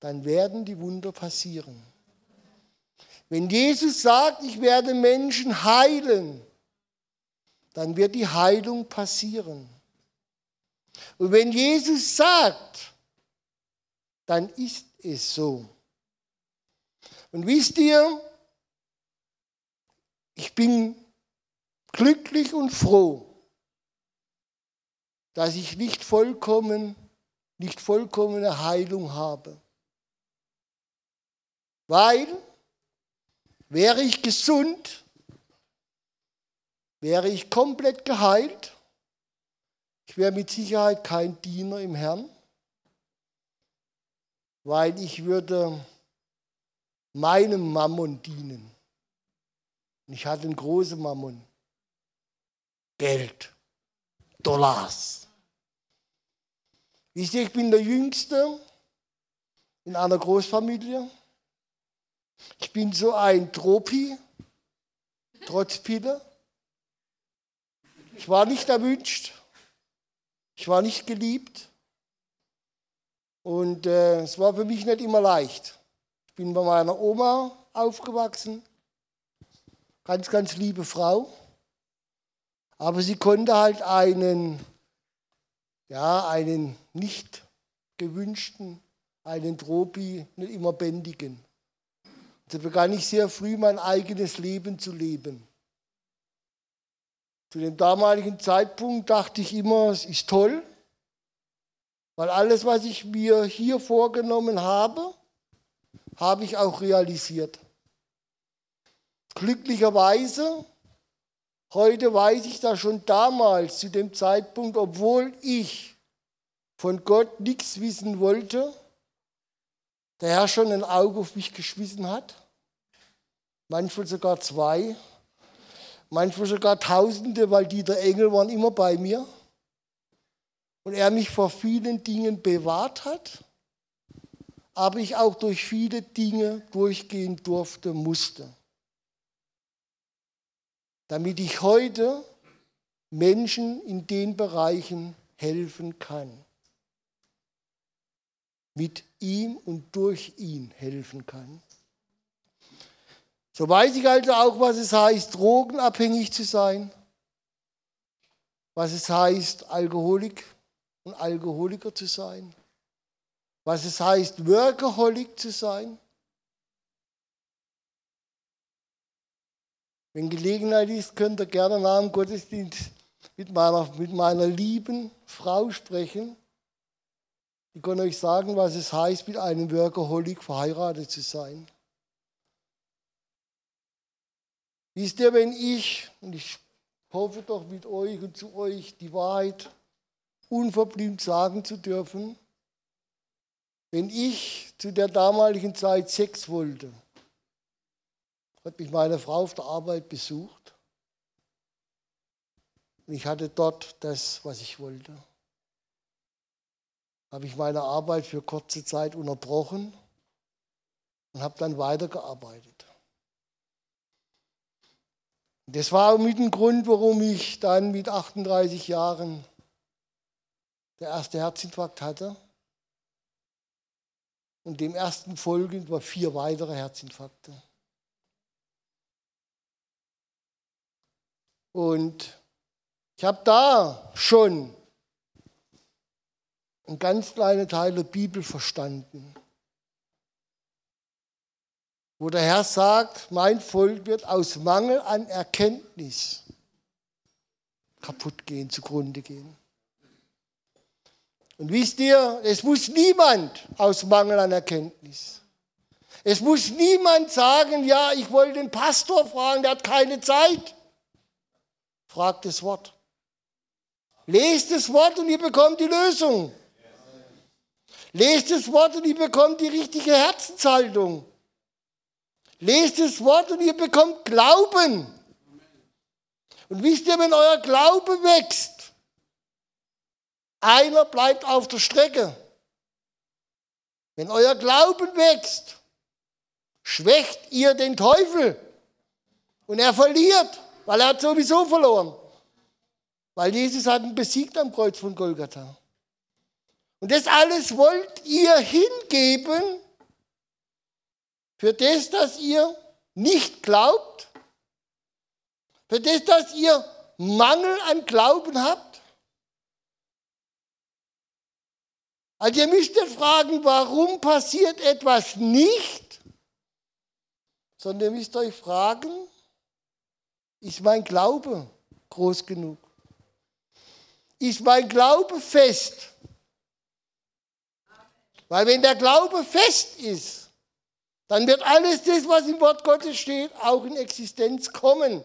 dann werden die Wunder passieren. Wenn Jesus sagt, ich werde Menschen heilen, dann wird die Heilung passieren. Und wenn Jesus sagt, dann ist es so. Und wisst ihr, ich bin glücklich und froh, dass ich nicht vollkommen, nicht vollkommene Heilung habe. Weil, wäre ich gesund, wäre ich komplett geheilt, ich wäre mit Sicherheit kein Diener im Herrn, weil ich würde meinem Mammon dienen. Ich hatte einen großen Mammon. Geld, Dollars. Wisst ihr, ich bin der Jüngste in einer Großfamilie. Ich bin so ein Tropi, trotz Pille. Ich war nicht erwünscht. Ich war nicht geliebt. Und äh, es war für mich nicht immer leicht. Ich bin bei meiner Oma aufgewachsen. Ganz, ganz liebe Frau. Aber sie konnte halt einen, ja, einen nicht gewünschten, einen Tropi nicht immer bändigen. So begann ich sehr früh mein eigenes Leben zu leben. Zu dem damaligen Zeitpunkt dachte ich immer, es ist toll, weil alles, was ich mir hier vorgenommen habe, habe ich auch realisiert. Glücklicherweise, heute weiß ich das schon damals, zu dem Zeitpunkt, obwohl ich von Gott nichts wissen wollte, der Herr schon ein Auge auf mich geschmissen hat, manchmal sogar zwei, manchmal sogar Tausende, weil die der Engel waren immer bei mir und er mich vor vielen Dingen bewahrt hat, aber ich auch durch viele Dinge durchgehen durfte, musste. Damit ich heute Menschen in den Bereichen helfen kann. Mit ihm und durch ihn helfen kann. So weiß ich also auch, was es heißt, drogenabhängig zu sein, was es heißt, Alkoholik und Alkoholiker zu sein, was es heißt, Workaholic zu sein. Wenn Gelegenheit ist, könnt ihr gerne nach dem Gottesdienst mit meiner, mit meiner lieben Frau sprechen. Ich kann euch sagen, was es heißt, mit einem Workaholic verheiratet zu sein. Wisst ihr, wenn ich, und ich hoffe doch mit euch und zu euch die Wahrheit unverblümt sagen zu dürfen, wenn ich zu der damaligen Zeit Sex wollte, hat mich meine Frau auf der Arbeit besucht und ich hatte dort das, was ich wollte. Habe ich meine Arbeit für kurze Zeit unterbrochen und habe dann weitergearbeitet. Das war mit dem Grund, warum ich dann mit 38 Jahren der erste Herzinfarkt hatte. und dem ersten folgend war vier weitere Herzinfarkte. Und ich habe da schon einen ganz kleinen Teil der Bibel verstanden, wo der Herr sagt, mein Volk wird aus Mangel an Erkenntnis kaputt gehen, zugrunde gehen. Und wisst ihr, es muss niemand aus Mangel an Erkenntnis. Es muss niemand sagen, ja, ich wollte den Pastor fragen, der hat keine Zeit. Fragt das Wort. Lest das Wort und ihr bekommt die Lösung. Lest das Wort und ihr bekommt die richtige Herzenshaltung. Lest das Wort und ihr bekommt Glauben. Und wisst ihr, wenn euer Glaube wächst, einer bleibt auf der Strecke. Wenn euer Glauben wächst, schwächt ihr den Teufel und er verliert, weil er hat sowieso verloren. Weil Jesus hat ihn besiegt am Kreuz von Golgatha. Und das alles wollt ihr hingeben für das, dass ihr nicht glaubt, für das, dass ihr Mangel an Glauben habt. Also ihr müsst nicht fragen, warum passiert etwas nicht, sondern ihr müsst euch fragen, ist mein Glaube groß genug? Ist mein Glaube fest? Weil wenn der Glaube fest ist, dann wird alles das, was im Wort Gottes steht, auch in Existenz kommen.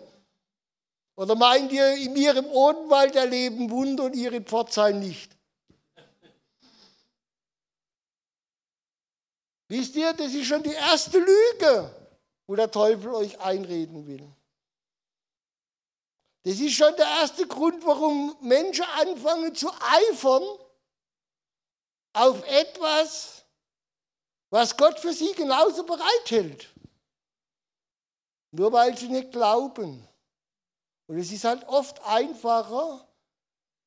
Oder meint ihr, in ihrem Odenwald erleben Wunder und ihre Pforzheim nicht? Wisst ihr, das ist schon die erste Lüge, wo der Teufel euch einreden will. Das ist schon der erste Grund, warum Menschen anfangen zu eifern auf etwas, was Gott für sie genauso bereithält. Nur weil sie nicht glauben. Und es ist halt oft einfacher,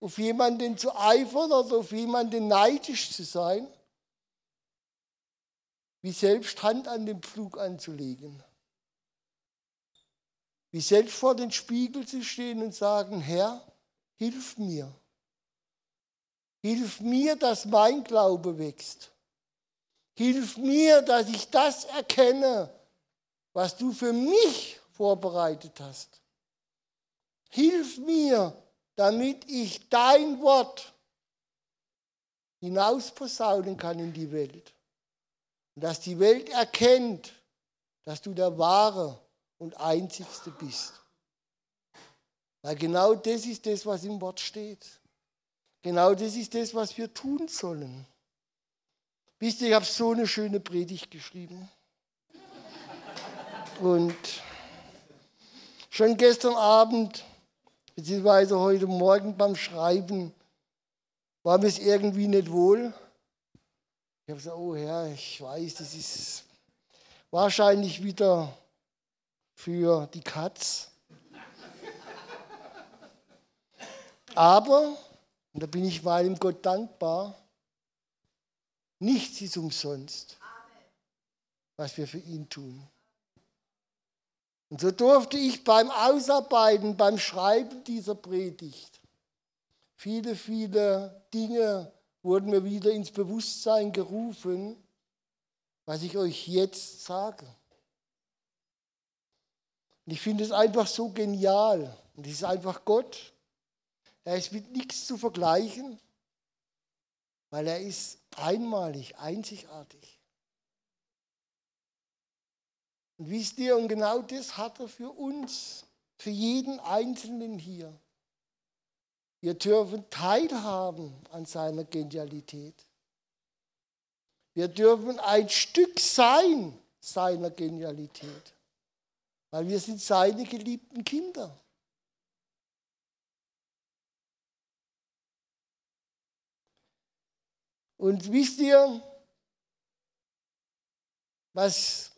auf jemanden zu eifern oder auf jemanden neidisch zu sein, wie selbst Hand an den Pflug anzulegen. Wie selbst vor den Spiegel zu stehen und sagen, Herr, hilf mir. Hilf mir, dass mein Glaube wächst. Hilf mir, dass ich das erkenne, was du für mich vorbereitet hast. Hilf mir, damit ich dein Wort hinausposaunen kann in die Welt. Und dass die Welt erkennt, dass du der wahre und einzigste bist. Weil genau das ist das, was im Wort steht. Genau das ist das, was wir tun sollen. Wisst ihr, ich habe so eine schöne Predigt geschrieben. Und schon gestern Abend, beziehungsweise heute Morgen beim Schreiben, war mir es irgendwie nicht wohl. Ich habe gesagt, oh Herr, ich weiß, das ist wahrscheinlich wieder für die Katz. Aber und da bin ich meinem Gott dankbar. Nichts ist umsonst, was wir für ihn tun. Und so durfte ich beim Ausarbeiten, beim Schreiben dieser Predigt, viele, viele Dinge wurden mir wieder ins Bewusstsein gerufen, was ich euch jetzt sage. Und ich finde es einfach so genial. Und es ist einfach Gott, er ist mit nichts zu vergleichen, weil er ist einmalig, einzigartig. Und wisst ihr, und genau das hat er für uns, für jeden Einzelnen hier. Wir dürfen teilhaben an seiner Genialität. Wir dürfen ein Stück sein seiner Genialität, weil wir sind seine geliebten Kinder. Und wisst ihr, was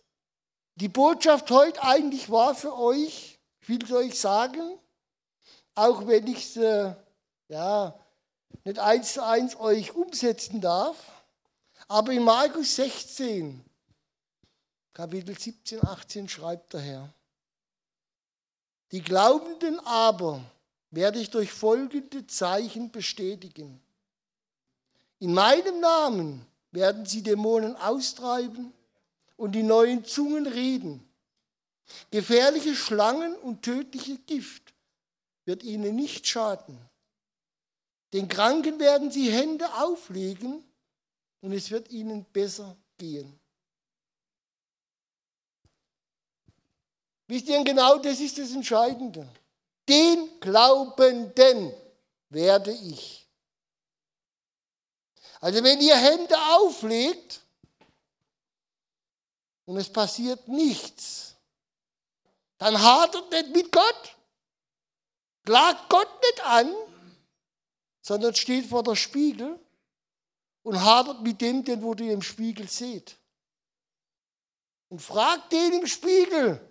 die Botschaft heute eigentlich war für euch? Ich will es euch sagen, auch wenn ich es ja, nicht eins zu eins euch umsetzen darf. Aber in Markus 16, Kapitel 17, 18 schreibt der Herr, die Glaubenden aber werde ich durch folgende Zeichen bestätigen. In meinem Namen werden sie Dämonen austreiben und die neuen Zungen reden. Gefährliche Schlangen und tödliche Gift wird ihnen nicht schaden. Den Kranken werden sie Hände auflegen und es wird ihnen besser gehen. Wisst ihr, genau das ist das Entscheidende. Den Glaubenden werde ich. Also wenn ihr Hände auflegt und es passiert nichts, dann hadert nicht mit Gott, klagt Gott nicht an, sondern steht vor der Spiegel und hadert mit dem, den wo ihr im Spiegel seht. Und fragt den im Spiegel,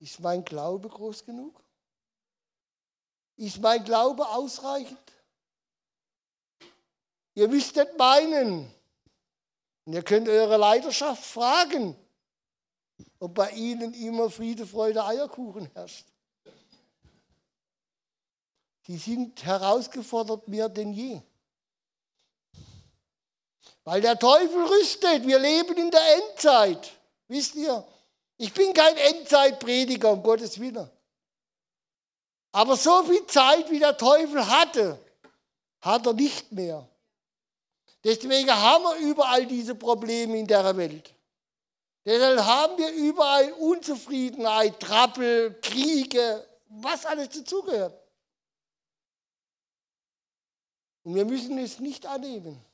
ist mein Glaube groß genug? Ist mein Glaube ausreichend? Ihr müsst nicht meinen. Und ihr könnt eure Leiterschaft fragen, ob bei ihnen immer Friede, Freude, Eierkuchen herrscht. Die sind herausgefordert mehr denn je. Weil der Teufel rüstet. Wir leben in der Endzeit. Wisst ihr? Ich bin kein Endzeitprediger, um Gottes Willen. Aber so viel Zeit, wie der Teufel hatte, hat er nicht mehr. Deswegen haben wir überall diese Probleme in der Welt. Deshalb haben wir überall Unzufriedenheit, Trappel, Kriege, was alles dazugehört. Und wir müssen es nicht annehmen.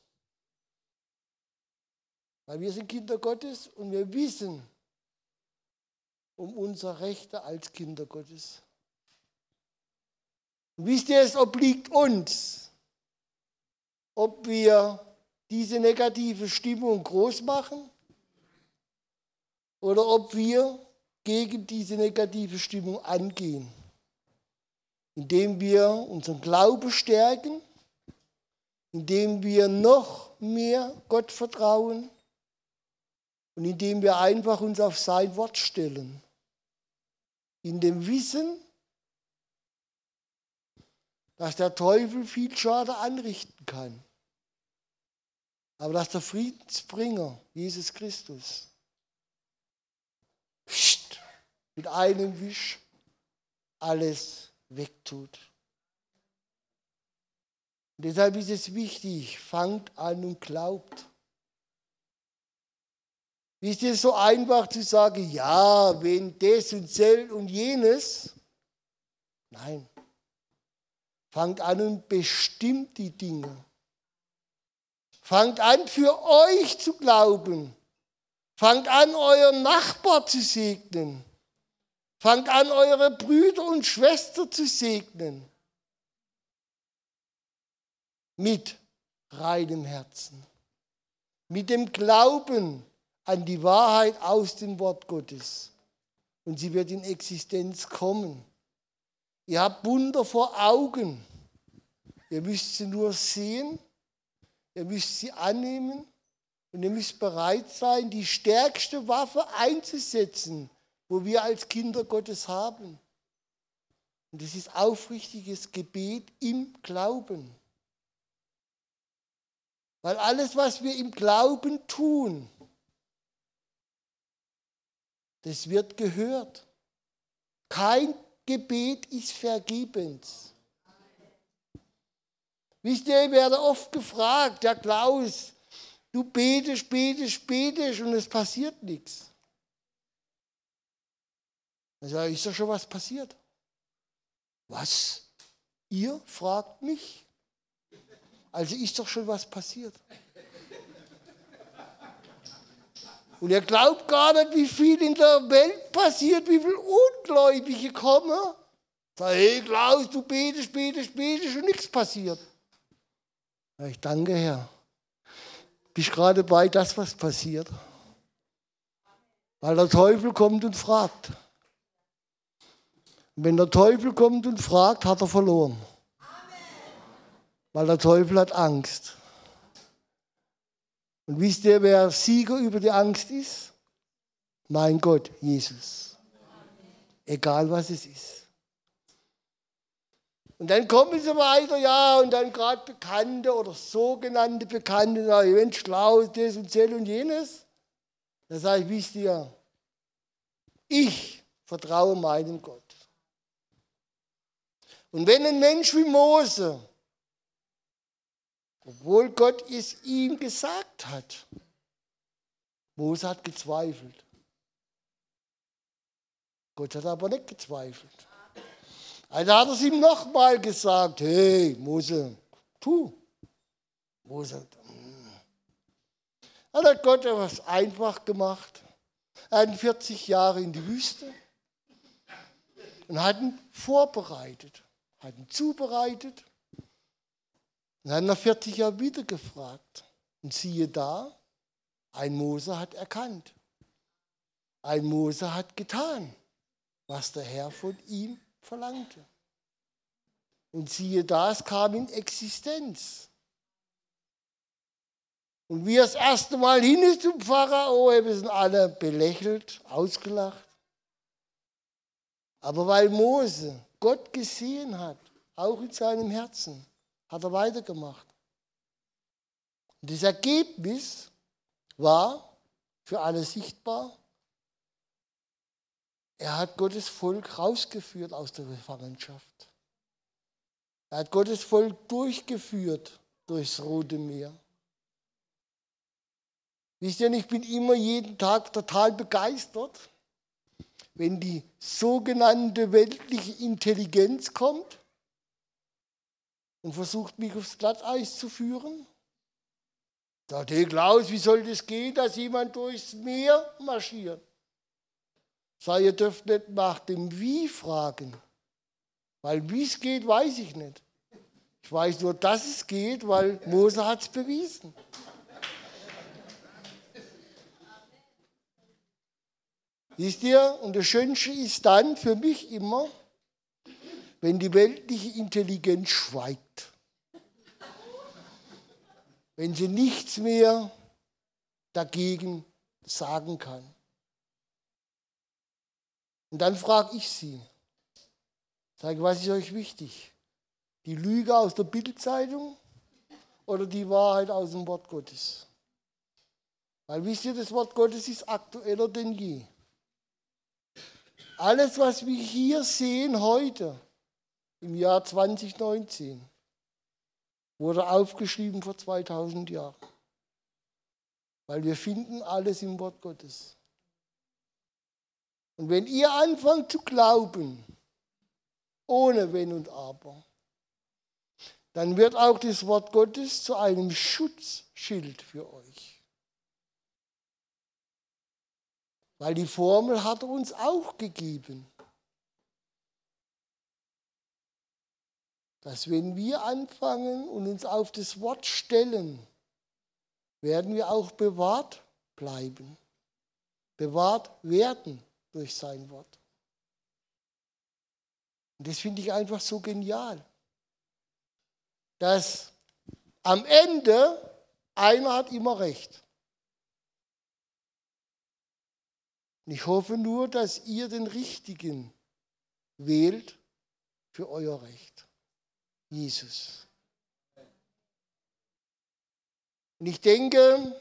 Weil wir sind Kinder Gottes und wir wissen, um unser Rechte als Kinder Gottes. Und wisst ihr, es obliegt uns, ob wir diese negative Stimmung groß machen oder ob wir gegen diese negative Stimmung angehen, indem wir unseren Glaube stärken, indem wir noch mehr Gott vertrauen und indem wir einfach uns auf sein Wort stellen in dem Wissen, dass der Teufel viel Schade anrichten kann. Aber dass der Friedensbringer, Jesus Christus, mit einem Wisch alles wegtut. Und deshalb ist es wichtig, fangt an und glaubt. Ist es so einfach zu sagen, ja, wenn das und das und jenes? Nein. Fangt an und bestimmt die Dinge. Fangt an, für euch zu glauben. Fangt an, euren Nachbar zu segnen. Fangt an, eure Brüder und Schwestern zu segnen. Mit reinem Herzen. Mit dem Glauben, an die Wahrheit aus dem Wort Gottes. Und sie wird in Existenz kommen. Ihr habt Wunder vor Augen. Ihr müsst sie nur sehen. Ihr müsst sie annehmen. Und ihr müsst bereit sein, die stärkste Waffe einzusetzen, wo wir als Kinder Gottes haben. Und das ist aufrichtiges Gebet im Glauben. Weil alles, was wir im Glauben tun, das wird gehört. Kein Gebet ist vergebens. Wisst ihr, ich werde oft gefragt, der Klaus, du betest, betest, betest und es passiert nichts. Dann sage ich, ist doch schon was passiert? Was? Ihr fragt mich? Also ist doch schon was passiert. Und er glaubt gar nicht, wie viel in der Welt passiert, wie viele Ungläubige kommen. Sag, hey Klaus, du betest, betest, betest und nichts passiert. Ja, ich danke, Herr. Bist gerade bei das, was passiert. Weil der Teufel kommt und fragt. Und wenn der Teufel kommt und fragt, hat er verloren. Weil der Teufel hat Angst. Und wisst ihr, wer Sieger über die Angst ist? Mein Gott, Jesus. Egal was es ist. Und dann kommen sie weiter, ja, und dann gerade Bekannte oder sogenannte Bekannte, na, wenn schlau ist das und das und jenes. Da sage ich, wisst ihr, ich vertraue meinem Gott. Und wenn ein Mensch wie Mose, obwohl Gott es ihm gesagt hat, Mose hat gezweifelt. Gott hat aber nicht gezweifelt. Also hat er es ihm nochmal gesagt, hey Mose, tu. Mose, hm. dann hat Gott etwas einfach gemacht. Er hat 40 Jahre in die Wüste und hat ihn vorbereitet, hat ihn zubereitet. Und dann nach 40 Jahren wieder gefragt. Und siehe da, ein Mose hat erkannt. Ein Mose hat getan, was der Herr von ihm verlangte. Und siehe da, es kam in Existenz. Und wie er das erste Mal hin ist zum Pharao, wir sind alle belächelt, ausgelacht. Aber weil Mose Gott gesehen hat, auch in seinem Herzen, hat er weitergemacht. Und das Ergebnis war für alle sichtbar. Er hat Gottes Volk rausgeführt aus der Gefangenschaft. Er hat Gottes Volk durchgeführt durchs Rote Meer. Wisst ihr, ich bin immer jeden Tag total begeistert, wenn die sogenannte weltliche Intelligenz kommt und versucht, mich aufs Glatteis zu führen. Sagt, hey Klaus, wie soll das gehen, dass jemand durchs Meer marschiert? Sag, ihr dürft nicht nach dem Wie fragen, weil wie es geht, weiß ich nicht. Ich weiß nur, dass es geht, weil Mose hat es bewiesen. Wisst ihr, und das Schönste ist dann für mich immer, wenn die weltliche Intelligenz schweigt. Wenn sie nichts mehr dagegen sagen kann. Und dann frage ich sie, sage, was ist euch wichtig? Die Lüge aus der Bildzeitung oder die Wahrheit aus dem Wort Gottes? Weil wisst ihr, das Wort Gottes ist aktueller denn je. Alles, was wir hier sehen heute, im Jahr 2019, wurde aufgeschrieben vor 2000 Jahren. Weil wir finden alles im Wort Gottes. Und wenn ihr anfangt zu glauben, ohne Wenn und Aber, dann wird auch das Wort Gottes zu einem Schutzschild für euch. Weil die Formel hat er uns auch gegeben. Dass wenn wir anfangen und uns auf das Wort stellen, werden wir auch bewahrt bleiben, bewahrt werden durch sein Wort. Und das finde ich einfach so genial, dass am Ende einer hat immer recht. Und ich hoffe nur, dass ihr den Richtigen wählt für euer Recht. Jesus. Und ich denke,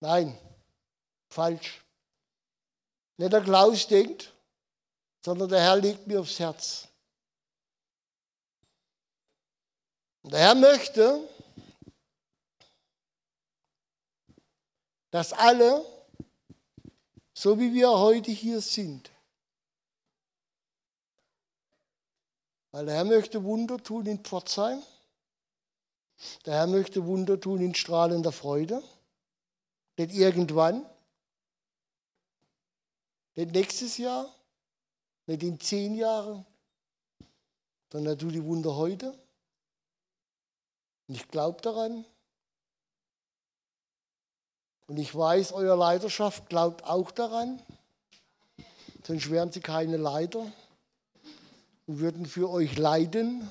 nein, falsch. Nicht der Klaus denkt, sondern der Herr legt mir aufs Herz. Und der Herr möchte, dass alle, so wie wir heute hier sind, weil der Herr möchte Wunder tun in Pforzheim, der Herr möchte Wunder tun in strahlender Freude, nicht irgendwann, nicht nächstes Jahr, nicht in zehn Jahren, sondern er tut die Wunder heute. Und ich glaube daran, und ich weiß, euer Leiterschaft glaubt auch daran, sonst wären sie keine Leiter und würden für euch leiden.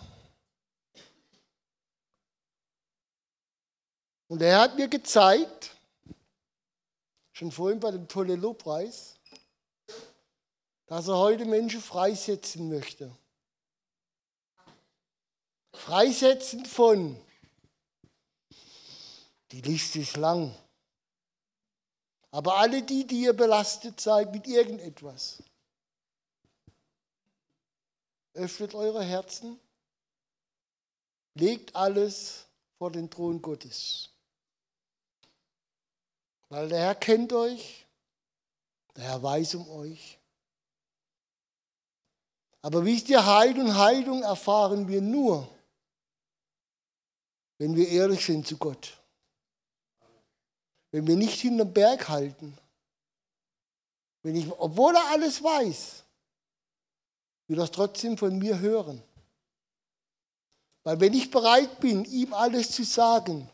Und er hat mir gezeigt, schon vorhin bei dem tolle Lobpreis, dass er heute Menschen freisetzen möchte. Freisetzen von, die Liste ist lang, aber alle die, die ihr belastet seid mit irgendetwas, öffnet eure Herzen, legt alles vor den Thron Gottes. Weil der Herr kennt euch, der Herr weiß um euch. Aber wisst ihr, Heil und Heilung erfahren wir nur, wenn wir ehrlich sind zu Gott. Wenn wir nicht hinterm Berg halten. Wenn ich, obwohl er alles weiß, will es trotzdem von mir hören. Weil wenn ich bereit bin, ihm alles zu sagen,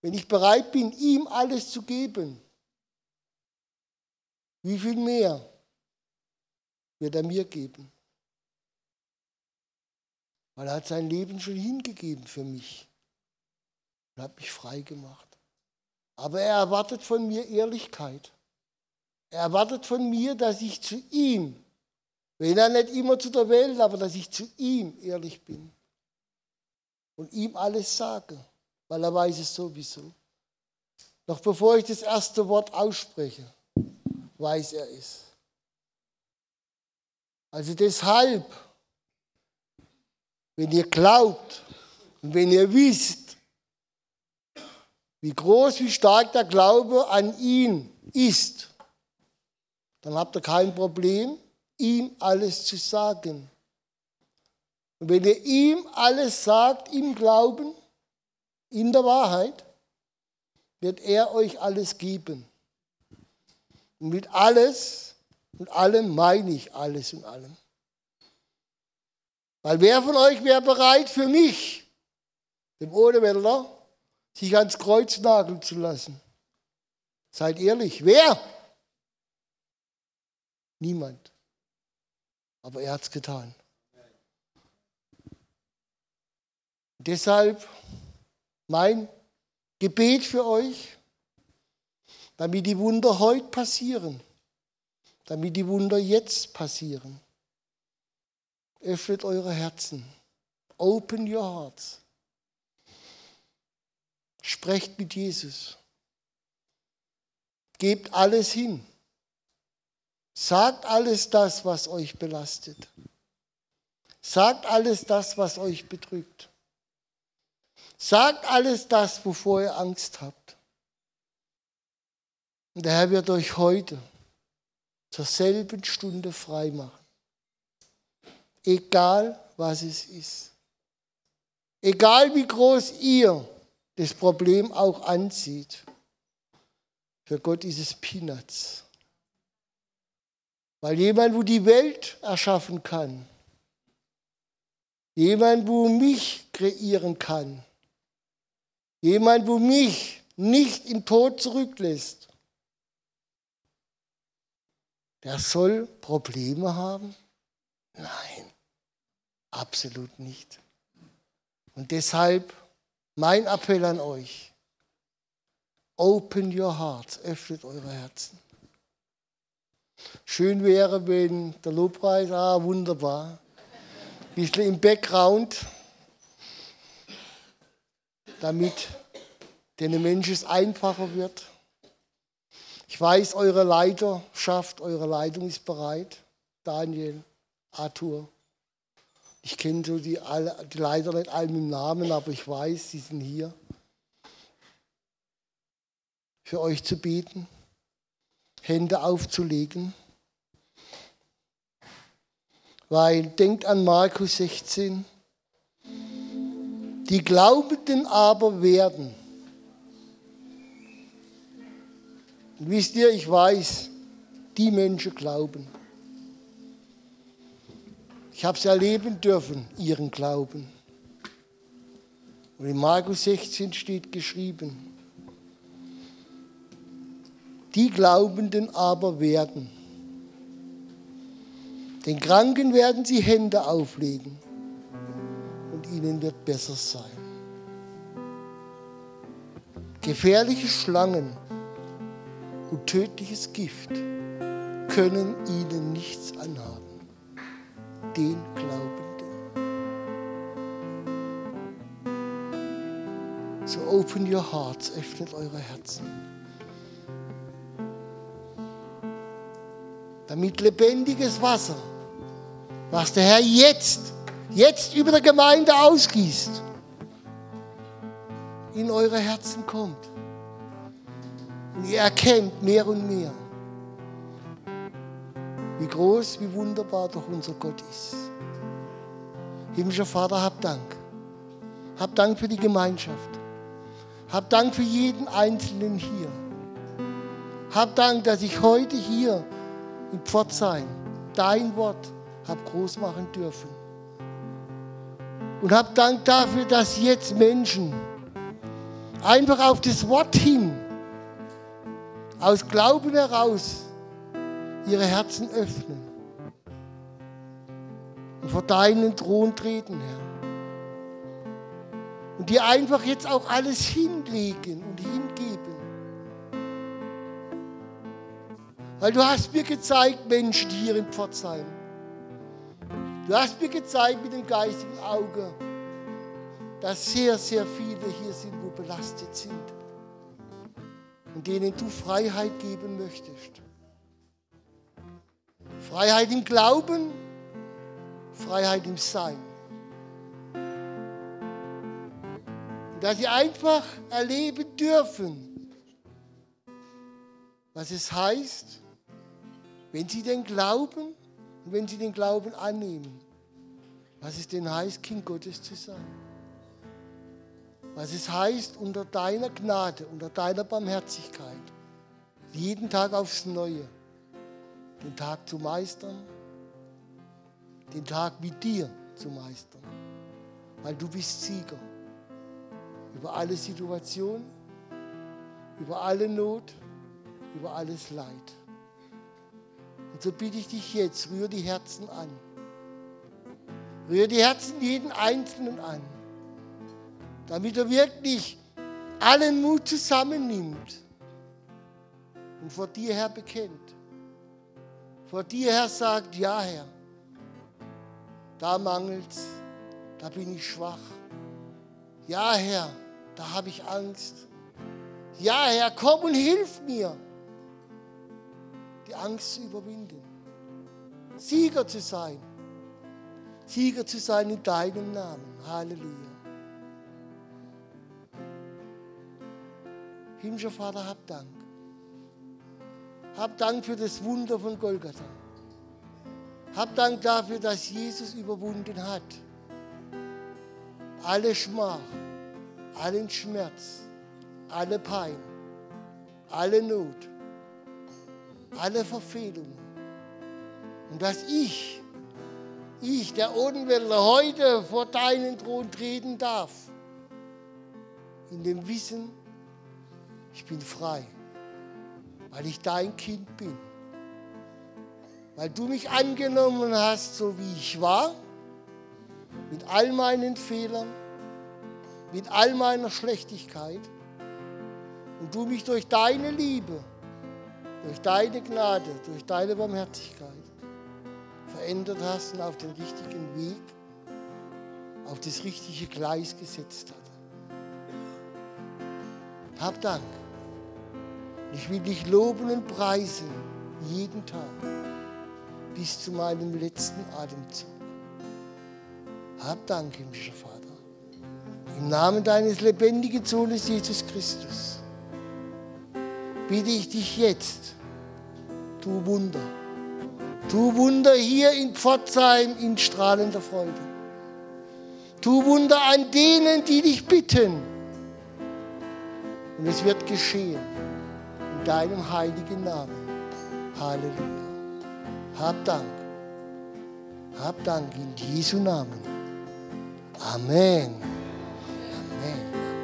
wenn ich bereit bin, ihm alles zu geben, wie viel mehr wird er mir geben? Weil er hat sein Leben schon hingegeben für mich und hat mich frei gemacht. Aber er erwartet von mir Ehrlichkeit. Er erwartet von mir, dass ich zu ihm, wenn er nicht immer zu der Welt, aber dass ich zu ihm ehrlich bin und ihm alles sage weil er weiß es sowieso. Noch bevor ich das erste Wort ausspreche, weiß er es. Also deshalb, wenn ihr glaubt und wenn ihr wisst, wie groß, wie stark der Glaube an ihn ist, dann habt ihr kein Problem, ihm alles zu sagen. Und wenn ihr ihm alles sagt im Glauben, in der Wahrheit wird er euch alles geben. Und mit alles und allem meine ich alles und allem. Weil wer von euch wäre bereit für mich, dem Odewälder, sich ans Kreuz nageln zu lassen? Seid ehrlich, wer? Niemand. Aber er hat es getan. Deshalb mein Gebet für euch, damit die Wunder heute passieren, damit die Wunder jetzt passieren. Öffnet eure Herzen. Open your hearts. Sprecht mit Jesus. Gebt alles hin. Sagt alles das, was euch belastet. Sagt alles das, was euch bedrückt. Sagt alles das, wovor ihr Angst habt. Und der Herr wird euch heute zur selben Stunde frei machen. Egal, was es ist. Egal, wie groß ihr das Problem auch ansieht. Für Gott ist es Peanuts. Weil jemand, wo die Welt erschaffen kann, jemand, wo mich kreieren kann, Jemand, wo mich nicht im Tod zurücklässt. Der soll Probleme haben? Nein, absolut nicht. Und deshalb mein Appell an euch. Open your hearts, öffnet eure Herzen. Schön wäre, wenn der Lobpreis, ah, wunderbar, ein bisschen im Background damit den Menschen es einfacher wird. Ich weiß, eure Leiterschaft, eure Leitung ist bereit. Daniel, Arthur. Ich kenne so die, die Leiter nicht alle im Namen, aber ich weiß, sie sind hier. Für euch zu beten, Hände aufzulegen. Weil denkt an Markus 16, die Glaubenden aber werden. Und wisst ihr, ich weiß, die Menschen glauben. Ich habe es erleben dürfen, ihren Glauben. Und in Markus 16 steht geschrieben, die Glaubenden aber werden. Den Kranken werden sie Hände auflegen ihnen wird besser sein. gefährliche Schlangen und tödliches Gift können ihnen nichts anhaben. Den Glaubenden. So open your hearts, öffnet eure Herzen. Damit lebendiges Wasser, was der Herr jetzt, jetzt über der Gemeinde ausgießt, in eure Herzen kommt. Und ihr erkennt mehr und mehr, wie groß, wie wunderbar doch unser Gott ist. Himmlischer Vater, hab Dank. Hab Dank für die Gemeinschaft. Hab Dank für jeden Einzelnen hier. Hab Dank, dass ich heute hier in Pforzheim dein Wort hab groß machen dürfen. Und hab Dank dafür, dass jetzt Menschen einfach auf das Wort hin, aus Glauben heraus, ihre Herzen öffnen und vor deinen Thron treten, Herr. Und dir einfach jetzt auch alles hinlegen Weil du hast mir gezeigt, Menschen hier in Pforzheim. Du hast mir gezeigt mit dem geistigen Auge, dass sehr, sehr viele hier sind, wo belastet sind und denen du Freiheit geben möchtest. Freiheit im Glauben, Freiheit im Sein. Und dass sie einfach erleben dürfen, was es heißt, wenn sie den Glauben und wenn sie den Glauben annehmen, was es denn heißt, Kind Gottes zu sein. Was es heißt, unter deiner Gnade, unter deiner Barmherzigkeit, jeden Tag aufs Neue den Tag zu meistern, den Tag mit dir zu meistern, weil du bist Sieger über alle Situationen, über alle Not, über alles Leid. Und so bitte ich dich jetzt, rühr die Herzen an. Rühr die Herzen jeden Einzelnen an, damit er wirklich allen Mut zusammennimmt und vor dir her bekennt vor dir, Herr, sagt, ja, Herr, da mangelt's, da bin ich schwach. Ja, Herr, da habe ich Angst. Ja, Herr, komm und hilf mir, die Angst zu überwinden. Sieger zu sein. Sieger zu sein in deinem Namen. Halleluja. Himmlischer Vater, hab Dank. Hab Dank für das Wunder von Golgatha. Hab Dank dafür, dass Jesus überwunden hat. Alle Schmach, allen Schmerz, alle Pein, alle Not, alle Verfehlungen. Und dass ich, ich, der Odenwälder, heute vor deinen Thron treten darf. In dem Wissen, ich bin frei weil ich dein Kind bin. Weil du mich angenommen hast, so wie ich war, mit all meinen Fehlern, mit all meiner Schlechtigkeit. Und du mich durch deine Liebe, durch deine Gnade, durch deine Barmherzigkeit verändert hast und auf den richtigen Weg, auf das richtige Gleis gesetzt hast. Hab Dank. Ich will dich loben und preisen, jeden Tag, bis zu meinem letzten Atemzug. Hab Dank, himmlischer Vater. Im Namen deines lebendigen Sohnes Jesus Christus bitte ich dich jetzt, tu Wunder. Tu Wunder hier in Pforzheim in strahlender Freude. Tu Wunder an denen, die dich bitten. Und es wird geschehen deinem heiligen Namen. Halleluja. Hab Dank. Hab Dank in Jesu Namen. Amen.